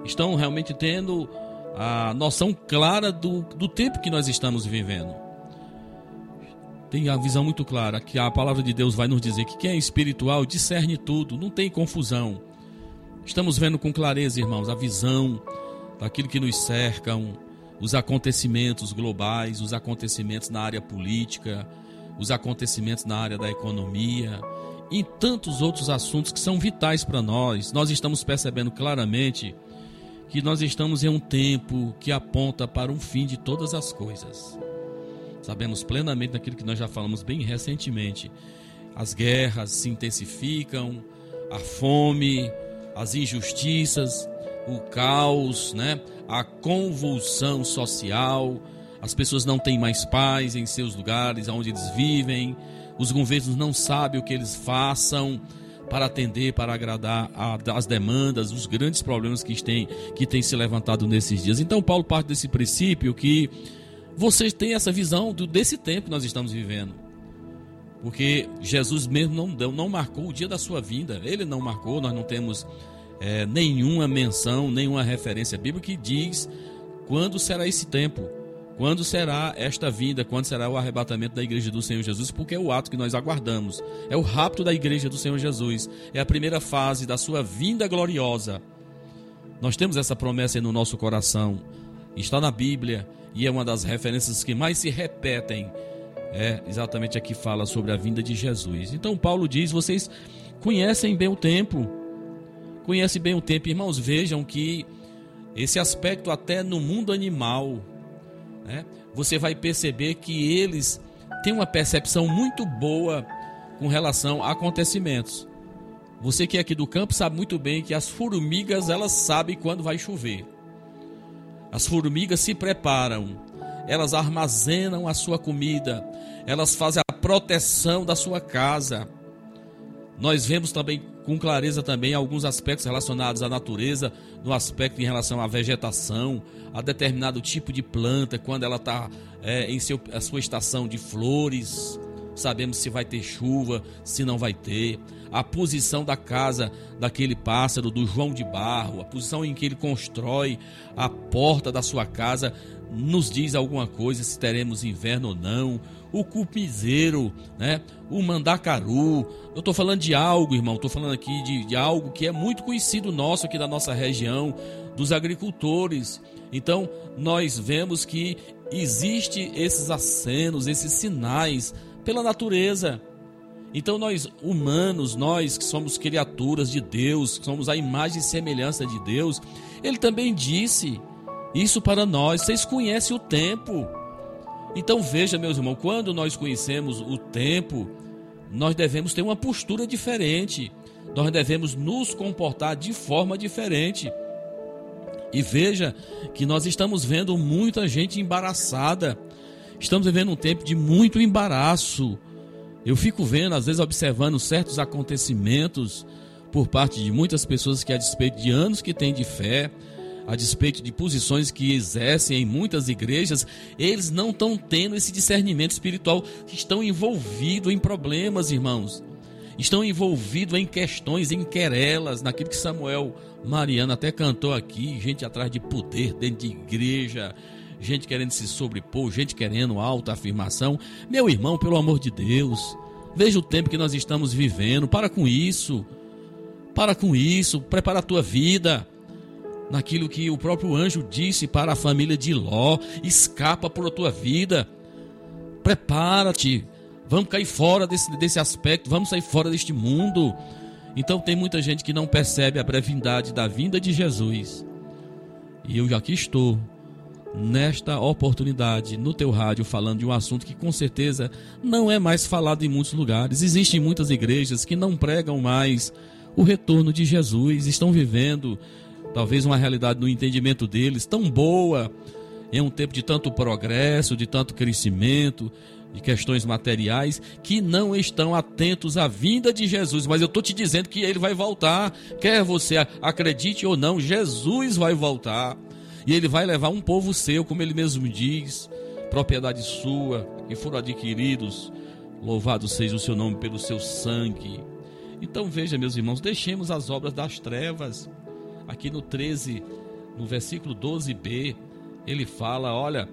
estão realmente tendo a noção clara do, do tempo que nós estamos vivendo. tem a visão muito clara que a palavra de Deus vai nos dizer que quem é espiritual discerne tudo, não tem confusão. Estamos vendo com clareza, irmãos, a visão daquilo que nos cercam, os acontecimentos globais, os acontecimentos na área política, os acontecimentos na área da economia e tantos outros assuntos que são vitais para nós. Nós estamos percebendo claramente que nós estamos em um tempo que aponta para um fim de todas as coisas. Sabemos plenamente daquilo que nós já falamos bem recentemente. As guerras se intensificam, a fome, as injustiças, o caos, né? a convulsão social, as pessoas não têm mais paz em seus lugares onde eles vivem, os governos não sabem o que eles façam para atender, para agradar as demandas, os grandes problemas que têm, que têm se levantado nesses dias. Então, Paulo parte desse princípio que vocês têm essa visão do, desse tempo que nós estamos vivendo. Porque Jesus mesmo não, não marcou o dia da sua vinda, ele não marcou, nós não temos é, nenhuma menção, nenhuma referência bíblica que diz quando será esse tempo, quando será esta vinda, quando será o arrebatamento da igreja do Senhor Jesus, porque é o ato que nós aguardamos, é o rapto da igreja do Senhor Jesus, é a primeira fase da sua vinda gloriosa. Nós temos essa promessa no nosso coração, está na Bíblia e é uma das referências que mais se repetem. É exatamente aqui fala sobre a vinda de Jesus. Então Paulo diz: vocês conhecem bem o tempo, conhecem bem o tempo, irmãos. Vejam que esse aspecto até no mundo animal, né, você vai perceber que eles têm uma percepção muito boa com relação a acontecimentos. Você que é aqui do campo sabe muito bem que as formigas elas sabem quando vai chover. As formigas se preparam elas armazenam a sua comida, elas fazem a proteção da sua casa. Nós vemos também com clareza também alguns aspectos relacionados à natureza, no aspecto em relação à vegetação, a determinado tipo de planta, quando ela está é, em seu, a sua estação de flores, sabemos se vai ter chuva, se não vai ter, a posição da casa daquele pássaro, do João de Barro, a posição em que ele constrói a porta da sua casa, nos diz alguma coisa se teremos inverno ou não. O cupizeiro, né? O mandacaru. Eu estou falando de algo, irmão. Estou falando aqui de, de algo que é muito conhecido nosso aqui da nossa região, dos agricultores. Então, nós vemos que existe esses acenos, esses sinais pela natureza. Então nós humanos, nós que somos criaturas de Deus, que somos a imagem e semelhança de Deus, ele também disse isso para nós. Vocês conhecem o tempo. Então veja, meus irmãos, quando nós conhecemos o tempo, nós devemos ter uma postura diferente. Nós devemos nos comportar de forma diferente. E veja que nós estamos vendo muita gente embaraçada. Estamos vivendo um tempo de muito embaraço. Eu fico vendo, às vezes, observando certos acontecimentos por parte de muitas pessoas que, a despeito de anos que têm de fé, a despeito de posições que exercem em muitas igrejas, eles não estão tendo esse discernimento espiritual, estão envolvidos em problemas, irmãos. Estão envolvidos em questões, em querelas, naquilo que Samuel Mariano até cantou aqui, gente atrás de poder dentro de igreja, gente querendo se sobrepor, gente querendo alta afirmação. Meu irmão, pelo amor de Deus, veja o tempo que nós estamos vivendo, para com isso. Para com isso, prepara a tua vida naquilo que o próprio anjo disse para a família de Ló: escapa por tua vida, prepara-te, vamos cair fora desse, desse aspecto, vamos sair fora deste mundo. Então tem muita gente que não percebe a brevidade da vinda de Jesus. E eu aqui estou, nesta oportunidade, no teu rádio, falando de um assunto que com certeza não é mais falado em muitos lugares. Existem muitas igrejas que não pregam mais o retorno de Jesus, estão vivendo talvez uma realidade no entendimento deles tão boa, em um tempo de tanto progresso, de tanto crescimento, de questões materiais, que não estão atentos à vinda de Jesus. Mas eu estou te dizendo que ele vai voltar, quer você acredite ou não, Jesus vai voltar. E ele vai levar um povo seu, como ele mesmo diz, propriedade sua, que foram adquiridos. Louvado seja o seu nome pelo seu sangue. Então veja, meus irmãos, deixemos as obras das trevas aqui no 13, no versículo 12b, ele fala: olha,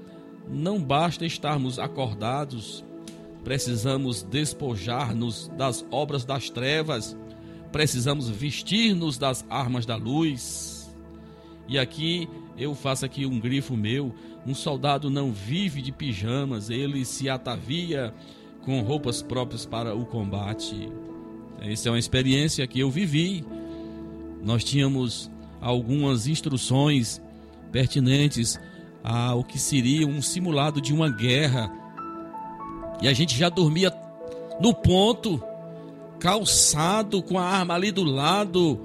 não basta estarmos acordados, precisamos despojar-nos das obras das trevas, precisamos vestir-nos das armas da luz. E aqui eu faço aqui um grifo meu, um soldado não vive de pijamas, ele se atavia com roupas próprias para o combate. Essa é uma experiência que eu vivi. Nós tínhamos algumas instruções pertinentes ao que seria um simulado de uma guerra. E a gente já dormia no ponto, calçado, com a arma ali do lado,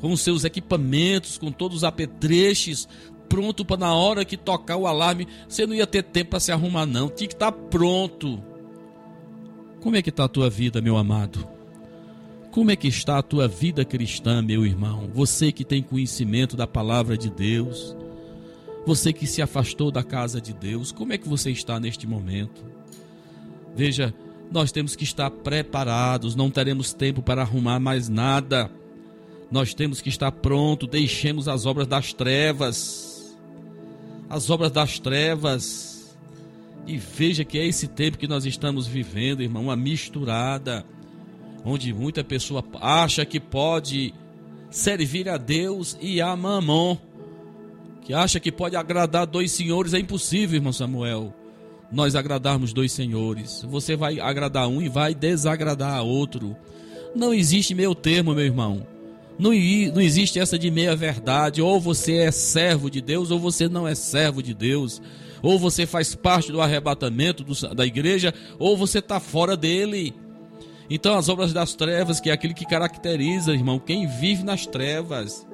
com os seus equipamentos, com todos os apetrechos, pronto para na hora que tocar o alarme, você não ia ter tempo para se arrumar não, tinha que estar tá pronto. Como é que está a tua vida, meu amado? Como é que está a tua vida cristã, meu irmão? Você que tem conhecimento da palavra de Deus, você que se afastou da casa de Deus, como é que você está neste momento? Veja, nós temos que estar preparados, não teremos tempo para arrumar mais nada. Nós temos que estar pronto, deixemos as obras das trevas. As obras das trevas. E veja que é esse tempo que nós estamos vivendo, irmão, uma misturada, onde muita pessoa acha que pode servir a Deus e a Mamon, que acha que pode agradar dois senhores, é impossível, irmão Samuel nós agradarmos dois senhores. Você vai agradar um e vai desagradar a outro. Não existe meio termo, meu irmão. Não, não existe essa de meia verdade. Ou você é servo de Deus, ou você não é servo de Deus. Ou você faz parte do arrebatamento do, da igreja, ou você está fora dele. Então, as obras das trevas, que é aquilo que caracteriza, irmão, quem vive nas trevas.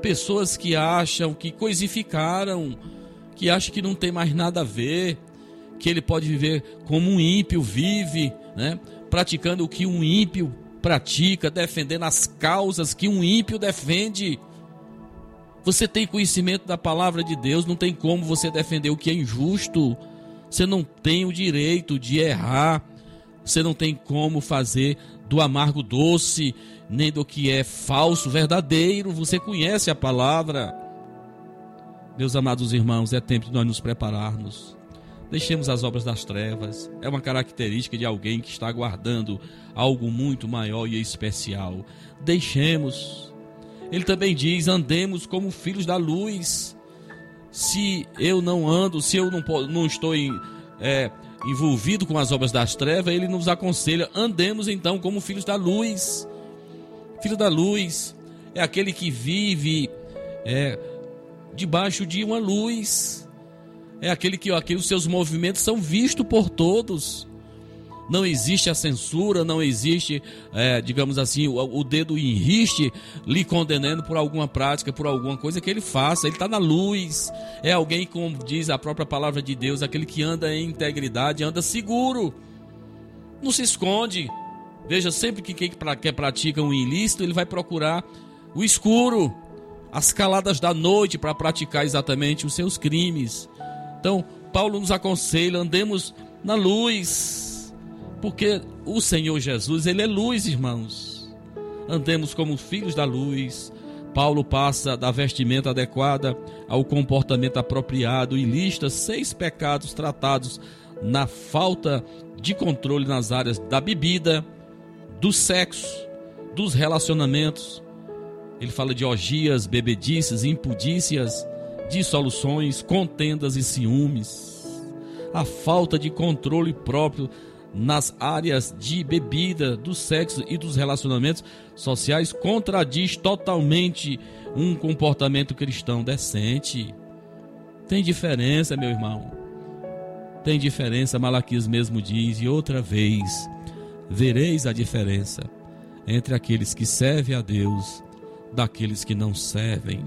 Pessoas que acham que coisificaram, que acham que não tem mais nada a ver, que ele pode viver como um ímpio vive, né? praticando o que um ímpio pratica, defendendo as causas que um ímpio defende. Você tem conhecimento da palavra de Deus, não tem como você defender o que é injusto. Você não tem o direito de errar. Você não tem como fazer do amargo doce, nem do que é falso verdadeiro. Você conhece a palavra. Meus amados irmãos, é tempo de nós nos prepararmos. Deixemos as obras das trevas. É uma característica de alguém que está aguardando algo muito maior e especial. Deixemos. Ele também diz: andemos como filhos da luz. Se eu não ando, se eu não, não estou em, é, envolvido com as obras das trevas, ele nos aconselha: andemos então como filhos da luz. Filho da luz é aquele que vive é, debaixo de uma luz é aquele que aqui os seus movimentos são vistos por todos. Não existe a censura, não existe, é, digamos assim, o, o, dedo em riste lhe condenando por alguma prática, por alguma coisa que ele faça. Ele está na luz. É alguém, como diz a própria palavra de Deus, aquele que anda em integridade, anda seguro. Não se esconde. Veja, sempre que quem quer pratica um ilícito, ele vai procurar o escuro, as caladas da noite para praticar exatamente os seus crimes. Então, Paulo nos aconselha, andemos na luz, porque o Senhor Jesus, ele é luz, irmãos. Andemos como filhos da luz. Paulo passa da vestimenta adequada ao comportamento apropriado e lista seis pecados tratados na falta de controle nas áreas da bebida, do sexo, dos relacionamentos. Ele fala de orgias, bebedices, impudícias, dissoluções, contendas e ciúmes, a falta de controle próprio nas áreas de bebida, do sexo e dos relacionamentos sociais contradiz totalmente um comportamento cristão decente. Tem diferença, meu irmão. Tem diferença, Malaquias mesmo diz, e outra vez vereis a diferença entre aqueles que servem a Deus daqueles que não servem.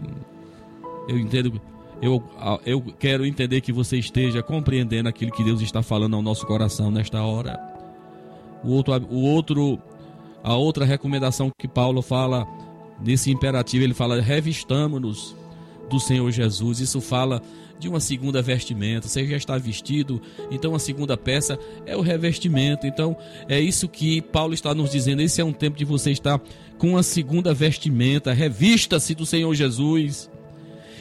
Eu entendo, eu, eu quero entender que você esteja compreendendo aquilo que Deus está falando ao nosso coração nesta hora. O outro, o outro, a outra recomendação que Paulo fala nesse imperativo, ele fala: revistamos-nos do Senhor Jesus. Isso fala de uma segunda vestimenta. Você já está vestido, então a segunda peça é o revestimento. Então é isso que Paulo está nos dizendo. Esse é um tempo de você estar com a segunda vestimenta. Revista-se do Senhor Jesus.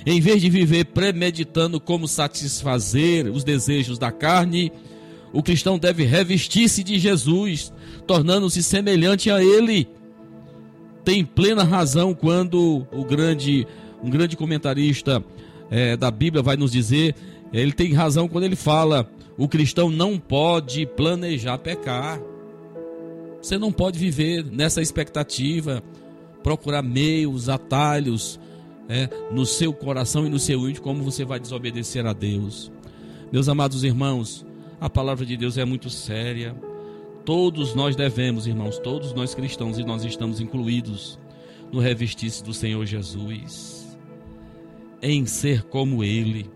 Em vez de viver premeditando como satisfazer os desejos da carne O cristão deve revestir-se de Jesus, tornando-se semelhante a Ele. Tem plena razão quando o grande, um grande comentarista é, da Bíblia vai nos dizer, ele tem razão quando ele fala: o cristão não pode planejar pecar. Você não pode viver nessa expectativa, procurar meios, atalhos é, no seu coração e no seu íntimo, como você vai desobedecer a Deus. Meus amados irmãos, a palavra de Deus é muito séria. Todos nós devemos, irmãos, todos nós cristãos, e nós estamos incluídos no revestir-se do Senhor Jesus, em ser como Ele,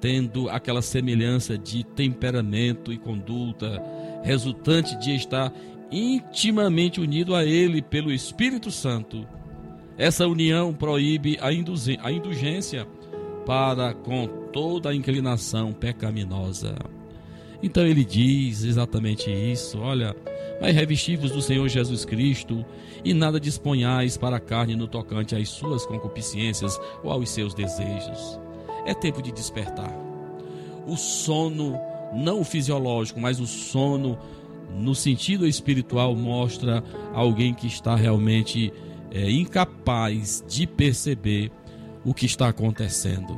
tendo aquela semelhança de temperamento e conduta, resultante de estar intimamente unido a Ele pelo Espírito Santo. Essa união proíbe a indulgência para com toda a inclinação pecaminosa. Então ele diz exatamente isso: olha, mas revestivos do Senhor Jesus Cristo e nada disponhais para a carne no tocante às suas concupiscências ou aos seus desejos. É tempo de despertar. O sono, não o fisiológico, mas o sono no sentido espiritual mostra alguém que está realmente é, incapaz de perceber o que está acontecendo.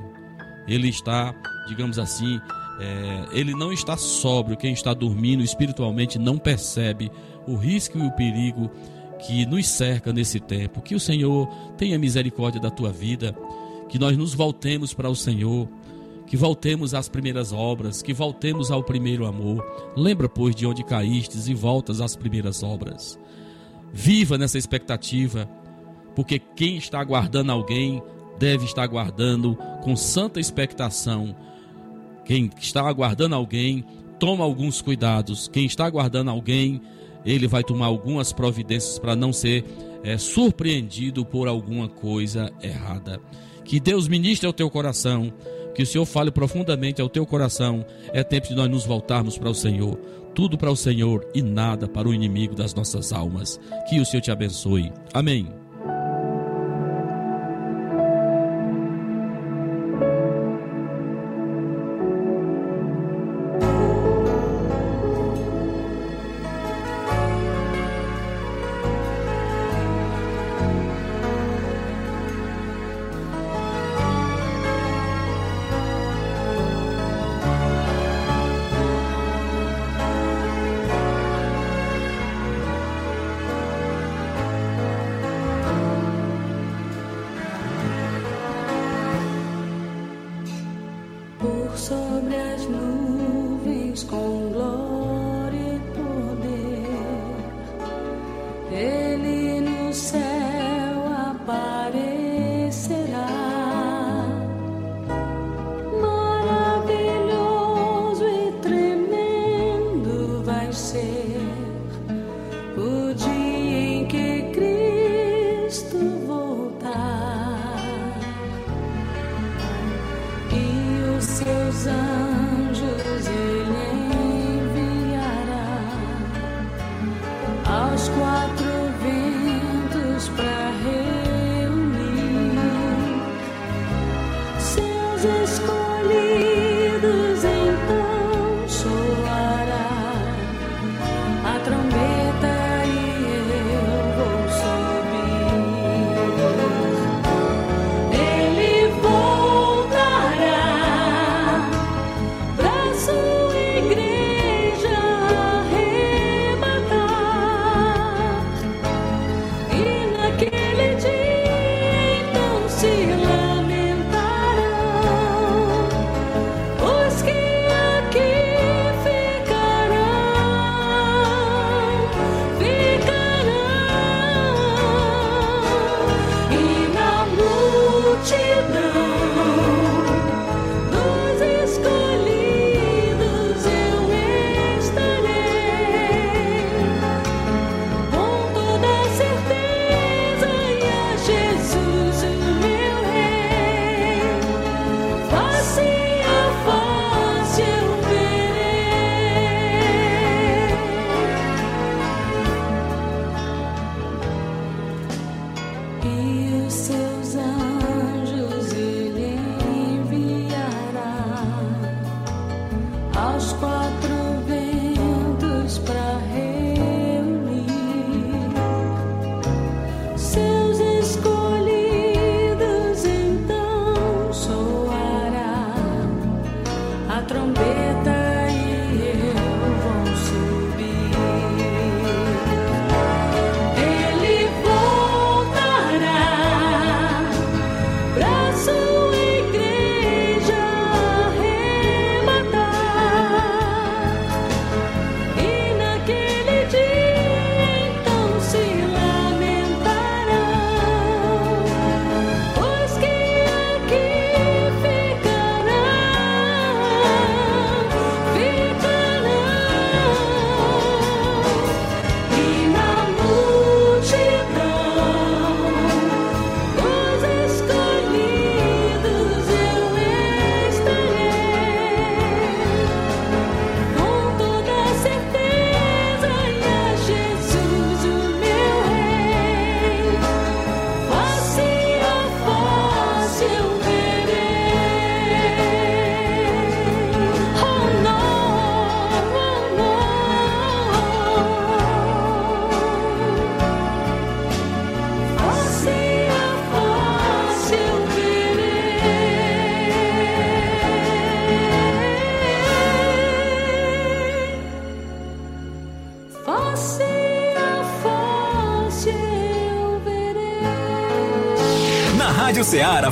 Ele está, digamos assim, é, ele não está sóbrio. Quem está dormindo espiritualmente não percebe o risco e o perigo que nos cerca nesse tempo. Que o Senhor tenha misericórdia da tua vida, que nós nos voltemos para o Senhor que voltemos às primeiras obras, que voltemos ao primeiro amor. Lembra, pois, de onde caístes e voltas às primeiras obras. Viva nessa expectativa, porque quem está aguardando alguém deve estar aguardando com santa expectação. Quem está aguardando alguém, toma alguns cuidados. Quem está aguardando alguém, ele vai tomar algumas providências para não ser é, surpreendido por alguma coisa errada. Que Deus ministre ao teu coração que o Senhor fale profundamente ao teu coração. É tempo de nós nos voltarmos para o Senhor. Tudo para o Senhor e nada para o inimigo das nossas almas. Que o Senhor te abençoe. Amém.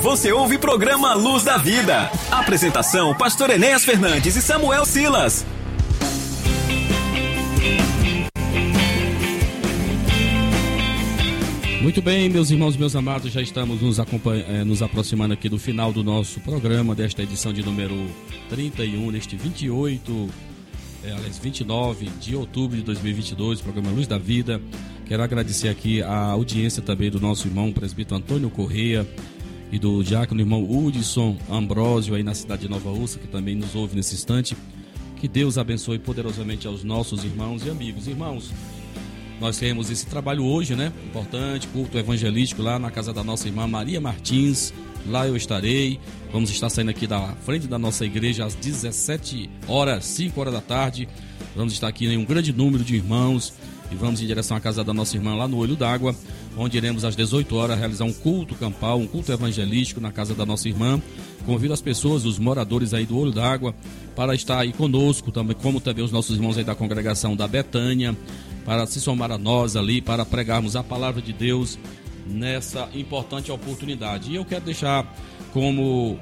Você ouve programa Luz da Vida. Apresentação: Pastor Enéas Fernandes e Samuel Silas. Muito bem, meus irmãos, meus amados, já estamos nos, eh, nos aproximando aqui do final do nosso programa, desta edição de número 31, neste 28, é, aliás, 29 de outubro de 2022, programa Luz da Vida. Quero agradecer aqui a audiência também do nosso irmão presbítero Antônio Correia e do diácono irmão Hudson Ambrósio aí na cidade de Nova Ursa, que também nos ouve nesse instante. Que Deus abençoe poderosamente aos nossos irmãos e amigos. Irmãos, nós temos esse trabalho hoje, né? Importante, culto evangelístico lá na casa da nossa irmã Maria Martins. Lá eu estarei. Vamos estar saindo aqui da frente da nossa igreja às 17 horas, 5 horas da tarde. Vamos estar aqui em um grande número de irmãos e vamos em direção à casa da nossa irmã lá no Olho d'Água, onde iremos às 18 horas realizar um culto campal, um culto evangelístico na casa da nossa irmã. Convido as pessoas, os moradores aí do Olho d'Água, para estar aí conosco, também, como também os nossos irmãos aí da congregação da Betânia, para se somar a nós ali, para pregarmos a palavra de Deus nessa importante oportunidade. E eu quero deixar como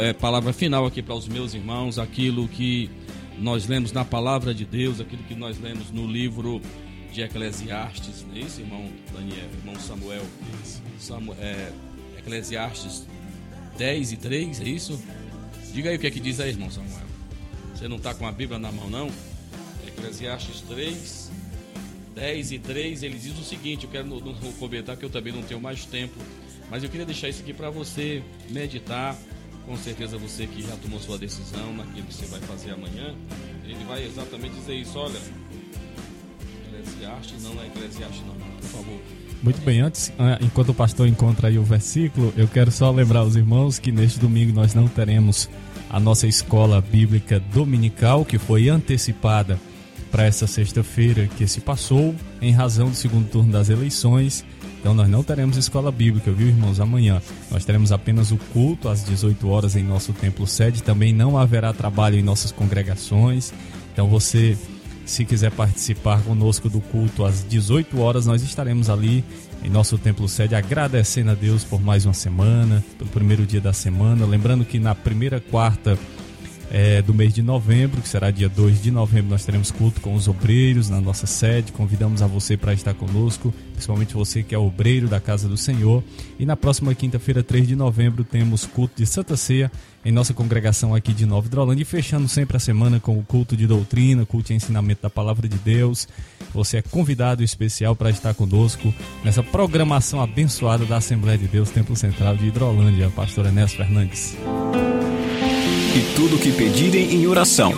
é, palavra final aqui para os meus irmãos aquilo que nós lemos na palavra de Deus, aquilo que nós lemos no livro de Eclesiastes, não é isso, irmão Daniel, irmão Samuel? Samuel é, Eclesiastes 10 e 3, é isso? Diga aí o que é que diz aí, irmão Samuel. Você não está com a Bíblia na mão, não? Eclesiastes 3, 10 e 3, ele diz o seguinte: eu quero não, não comentar que eu também não tenho mais tempo, mas eu queria deixar isso aqui para você meditar. Com certeza você que já tomou sua decisão naquilo que você vai fazer amanhã, ele vai exatamente dizer isso. Olha, Eclesiastes não é Eclesiastes, não, por favor. Muito bem, antes, ah, enquanto o pastor encontra aí o versículo, eu quero só lembrar os irmãos que neste domingo nós não teremos a nossa escola bíblica dominical, que foi antecipada para essa sexta-feira que se passou, em razão do segundo turno das eleições. Então nós não teremos escola bíblica, viu, irmãos? Amanhã nós teremos apenas o culto às 18 horas em nosso templo sede. Também não haverá trabalho em nossas congregações. Então você, se quiser participar conosco do culto às 18 horas, nós estaremos ali em nosso templo sede agradecendo a Deus por mais uma semana, pelo primeiro dia da semana. Lembrando que na primeira quarta é, do mês de novembro, que será dia 2 de novembro, nós teremos culto com os obreiros na nossa sede. Convidamos a você para estar conosco, principalmente você que é obreiro da casa do Senhor. E na próxima quinta-feira, 3 de novembro, temos culto de Santa Ceia em nossa congregação aqui de Nova Hidrolândia. E fechando sempre a semana com o culto de doutrina, culto de ensinamento da palavra de Deus. Você é convidado especial para estar conosco nessa programação abençoada da Assembleia de Deus, Templo Central de Hidrolândia. Pastor Enéas Fernandes e tudo que pedirem em oração.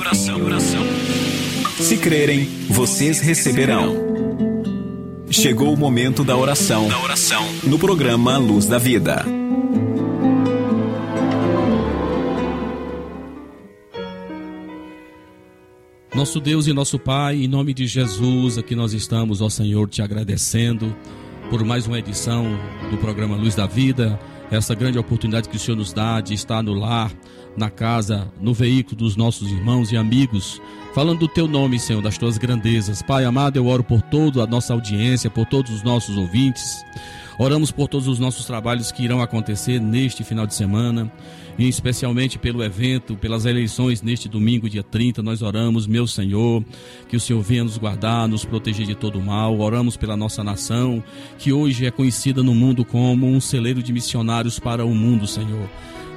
Se crerem, vocês receberão. Chegou o momento da oração. No programa Luz da Vida. Nosso Deus e nosso Pai, em nome de Jesus, aqui nós estamos, ó Senhor, te agradecendo por mais uma edição do programa Luz da Vida, essa grande oportunidade que o Senhor nos dá de estar no lar, na casa, no veículo dos nossos irmãos e amigos, falando do teu nome, Senhor, das tuas grandezas. Pai amado, eu oro por toda a nossa audiência, por todos os nossos ouvintes. Oramos por todos os nossos trabalhos que irão acontecer neste final de semana e especialmente pelo evento, pelas eleições neste domingo, dia 30. Nós oramos, meu Senhor, que o Senhor venha nos guardar, nos proteger de todo mal. Oramos pela nossa nação, que hoje é conhecida no mundo como um celeiro de missionários para o mundo, Senhor.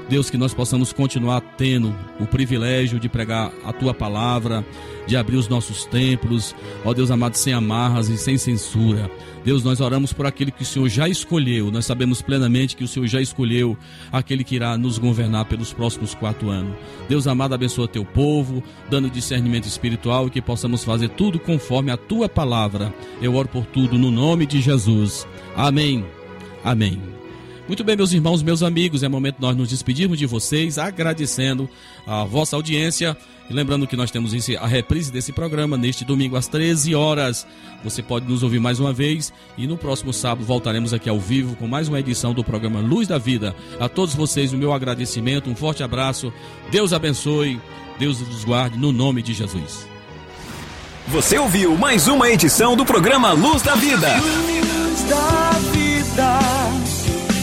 Deus, que nós possamos continuar tendo o privilégio de pregar a tua palavra, de abrir os nossos templos, ó Deus amado, sem amarras e sem censura. Deus, nós oramos por aquele que o Senhor já escolheu. Nós sabemos plenamente que o Senhor já escolheu aquele que irá nos governar pelos próximos quatro anos. Deus amado, abençoa teu povo, dando discernimento espiritual e que possamos fazer tudo conforme a tua palavra. Eu oro por tudo no nome de Jesus. Amém. Amém. Muito bem, meus irmãos, meus amigos, é momento de nós nos despedirmos de vocês, agradecendo a vossa audiência. E lembrando que nós temos a reprise desse programa neste domingo às 13 horas. Você pode nos ouvir mais uma vez e no próximo sábado voltaremos aqui ao vivo com mais uma edição do programa Luz da Vida. A todos vocês, o meu agradecimento, um forte abraço. Deus abençoe, Deus nos guarde, no nome de Jesus. Você ouviu mais uma edição do programa Luz da Vida. Luz da vida